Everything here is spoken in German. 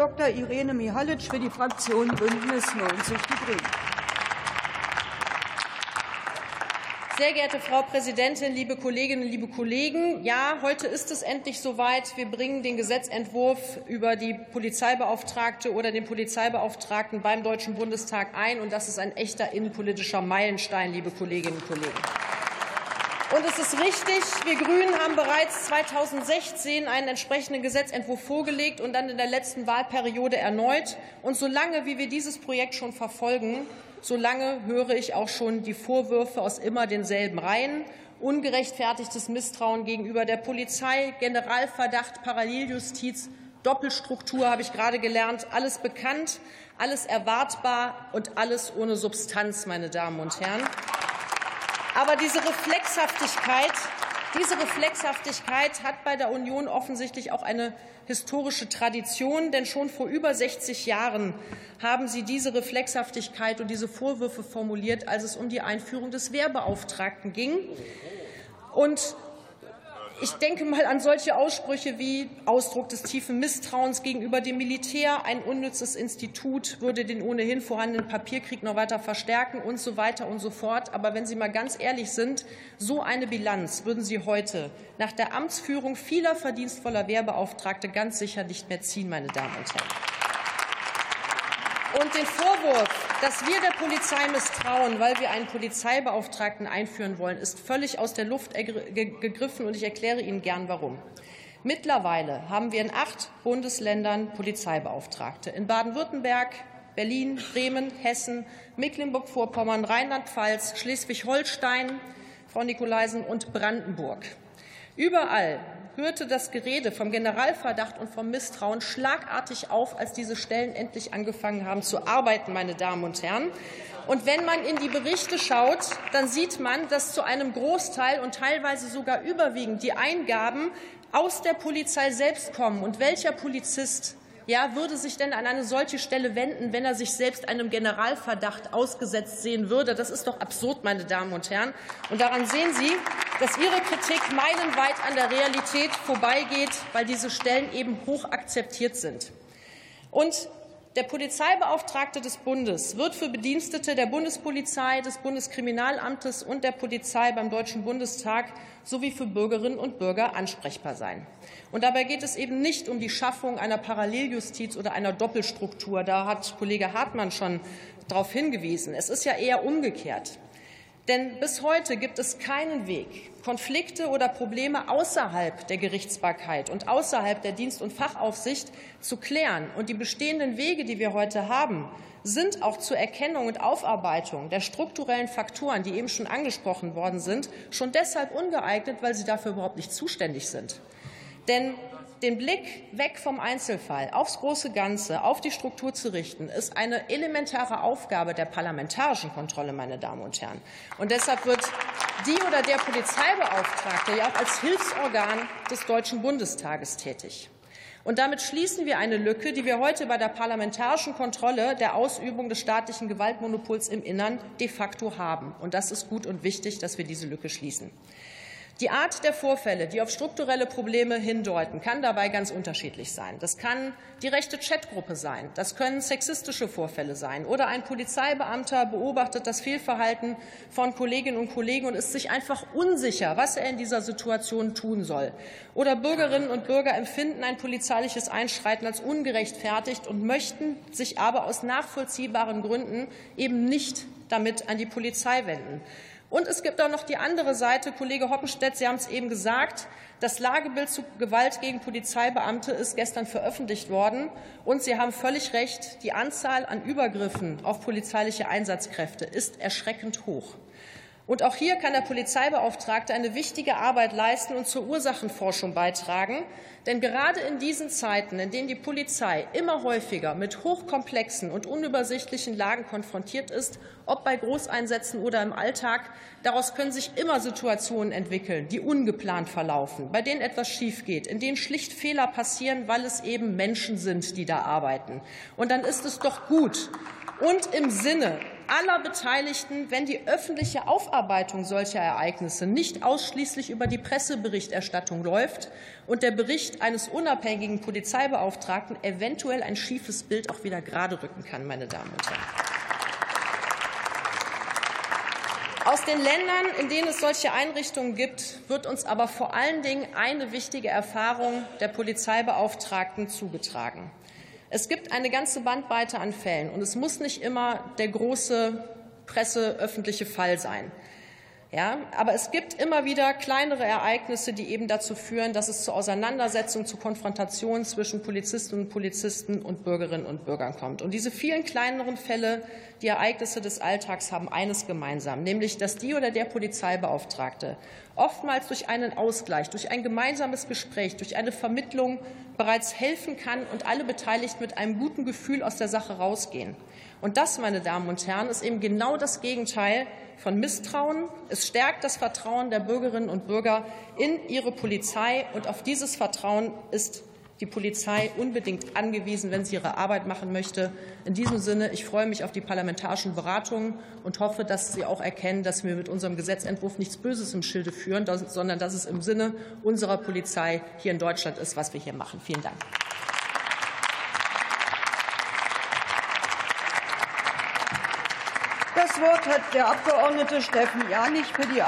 Dr. Irene Mihalic für die Fraktion Bündnis 90 Die Grünen. Sehr geehrte Frau Präsidentin, liebe Kolleginnen, liebe Kollegen! Ja, heute ist es endlich soweit. Wir bringen den Gesetzentwurf über die Polizeibeauftragte oder den Polizeibeauftragten beim Deutschen Bundestag ein. Und das ist ein echter innenpolitischer Meilenstein, liebe Kolleginnen und Kollegen. Und es ist richtig, wir Grünen haben bereits 2016 einen entsprechenden Gesetzentwurf vorgelegt und dann in der letzten Wahlperiode erneut. Und solange wie wir dieses Projekt schon verfolgen, Solange höre ich auch schon die Vorwürfe aus immer denselben Reihen. Ungerechtfertigtes Misstrauen gegenüber der Polizei, Generalverdacht, Paralleljustiz, Doppelstruktur habe ich gerade gelernt. Alles bekannt, alles erwartbar und alles ohne Substanz, meine Damen und Herren. Aber diese Reflexhaftigkeit, diese Reflexhaftigkeit hat bei der Union offensichtlich auch eine historische Tradition, denn schon vor über 60 Jahren haben Sie diese Reflexhaftigkeit und diese Vorwürfe formuliert, als es um die Einführung des Wehrbeauftragten ging. Und ich denke mal an solche Aussprüche wie Ausdruck des tiefen Misstrauens gegenüber dem Militär, ein unnützes Institut würde den ohnehin vorhandenen Papierkrieg noch weiter verstärken und so weiter und so fort. Aber wenn Sie mal ganz ehrlich sind, so eine Bilanz würden Sie heute nach der Amtsführung vieler verdienstvoller Wehrbeauftragte ganz sicher nicht mehr ziehen, meine Damen und Herren. Und den Vorwurf, dass wir der Polizei misstrauen, weil wir einen Polizeibeauftragten einführen wollen, ist völlig aus der Luft gegriffen, und ich erkläre Ihnen gern warum. Mittlerweile haben wir in acht Bundesländern Polizeibeauftragte. In Baden-Württemberg, Berlin, Bremen, Hessen, Mecklenburg-Vorpommern, Rheinland-Pfalz, Schleswig-Holstein, Frau Nikolaisen und Brandenburg. Überall hörte das Gerede vom Generalverdacht und vom Misstrauen schlagartig auf, als diese Stellen endlich angefangen haben zu arbeiten, meine Damen und Herren. Und wenn man in die Berichte schaut, dann sieht man, dass zu einem Großteil und teilweise sogar überwiegend die Eingaben aus der Polizei selbst kommen. Und welcher Polizist ja, würde sich denn an eine solche Stelle wenden, wenn er sich selbst einem Generalverdacht ausgesetzt sehen würde? Das ist doch absurd, meine Damen und Herren. Und daran sehen Sie, dass Ihre Kritik meilenweit an der Realität vorbeigeht, weil diese Stellen eben hoch akzeptiert sind. Und der Polizeibeauftragte des Bundes wird für Bedienstete der Bundespolizei, des Bundeskriminalamtes und der Polizei beim Deutschen Bundestag sowie für Bürgerinnen und Bürger ansprechbar sein. Und dabei geht es eben nicht um die Schaffung einer Paralleljustiz oder einer Doppelstruktur. Da hat Kollege Hartmann schon darauf hingewiesen. Es ist ja eher umgekehrt. Denn bis heute gibt es keinen Weg, Konflikte oder Probleme außerhalb der Gerichtsbarkeit und außerhalb der Dienst- und Fachaufsicht zu klären. Und die bestehenden Wege, die wir heute haben, sind auch zur Erkennung und Aufarbeitung der strukturellen Faktoren, die eben schon angesprochen worden sind, schon deshalb ungeeignet, weil sie dafür überhaupt nicht zuständig sind. Denn den Blick weg vom Einzelfall aufs große Ganze, auf die Struktur zu richten, ist eine elementare Aufgabe der parlamentarischen Kontrolle, meine Damen und Herren. Und deshalb wird die oder der Polizeibeauftragte ja auch als Hilfsorgan des Deutschen Bundestages tätig. Und damit schließen wir eine Lücke, die wir heute bei der parlamentarischen Kontrolle der Ausübung des staatlichen Gewaltmonopols im Innern de facto haben. Und das ist gut und wichtig, dass wir diese Lücke schließen. Die Art der Vorfälle, die auf strukturelle Probleme hindeuten, kann dabei ganz unterschiedlich sein. Das kann die rechte Chatgruppe sein, das können sexistische Vorfälle sein oder ein Polizeibeamter beobachtet das Fehlverhalten von Kolleginnen und Kollegen und ist sich einfach unsicher, was er in dieser Situation tun soll. Oder Bürgerinnen und Bürger empfinden ein polizeiliches Einschreiten als ungerechtfertigt und möchten sich aber aus nachvollziehbaren Gründen eben nicht damit an die Polizei wenden. Und es gibt auch noch die andere Seite. Kollege Hoppenstedt, Sie haben es eben gesagt. Das Lagebild zu Gewalt gegen Polizeibeamte ist gestern veröffentlicht worden. Und Sie haben völlig recht. Die Anzahl an Übergriffen auf polizeiliche Einsatzkräfte ist erschreckend hoch. Und auch hier kann der Polizeibeauftragte eine wichtige Arbeit leisten und zur Ursachenforschung beitragen. Denn gerade in diesen Zeiten, in denen die Polizei immer häufiger mit hochkomplexen und unübersichtlichen Lagen konfrontiert ist, ob bei Großeinsätzen oder im Alltag, daraus können sich immer Situationen entwickeln, die ungeplant verlaufen, bei denen etwas schiefgeht, in denen schlicht Fehler passieren, weil es eben Menschen sind, die da arbeiten. Und dann ist es doch gut und im Sinne aller Beteiligten, wenn die öffentliche Aufarbeitung solcher Ereignisse nicht ausschließlich über die Presseberichterstattung läuft und der Bericht eines unabhängigen Polizeibeauftragten eventuell ein schiefes Bild auch wieder gerade rücken kann, meine Damen und Herren. Aus den Ländern, in denen es solche Einrichtungen gibt, wird uns aber vor allen Dingen eine wichtige Erfahrung der Polizeibeauftragten zugetragen. Es gibt eine ganze Bandbreite an Fällen, und es muss nicht immer der große presseöffentliche Fall sein. Ja, aber es gibt immer wieder kleinere Ereignisse, die eben dazu führen, dass es zu Auseinandersetzungen, zu Konfrontationen zwischen Polizistinnen und Polizisten und Bürgerinnen und Bürgern kommt. Und diese vielen kleineren Fälle, die Ereignisse des Alltags haben eines gemeinsam, nämlich dass die oder der Polizeibeauftragte oftmals durch einen Ausgleich, durch ein gemeinsames Gespräch, durch eine Vermittlung bereits helfen kann und alle Beteiligten mit einem guten Gefühl aus der Sache rausgehen. Und das, meine Damen und Herren, ist eben genau das Gegenteil von Misstrauen. Es stärkt das Vertrauen der Bürgerinnen und Bürger in ihre Polizei. Und auf dieses Vertrauen ist die Polizei unbedingt angewiesen, wenn sie ihre Arbeit machen möchte. In diesem Sinne, ich freue mich auf die parlamentarischen Beratungen und hoffe, dass Sie auch erkennen, dass wir mit unserem Gesetzentwurf nichts Böses im Schilde führen, sondern dass es im Sinne unserer Polizei hier in Deutschland ist, was wir hier machen. Vielen Dank. Das Wort hat der Abgeordnete Steffen Janich für die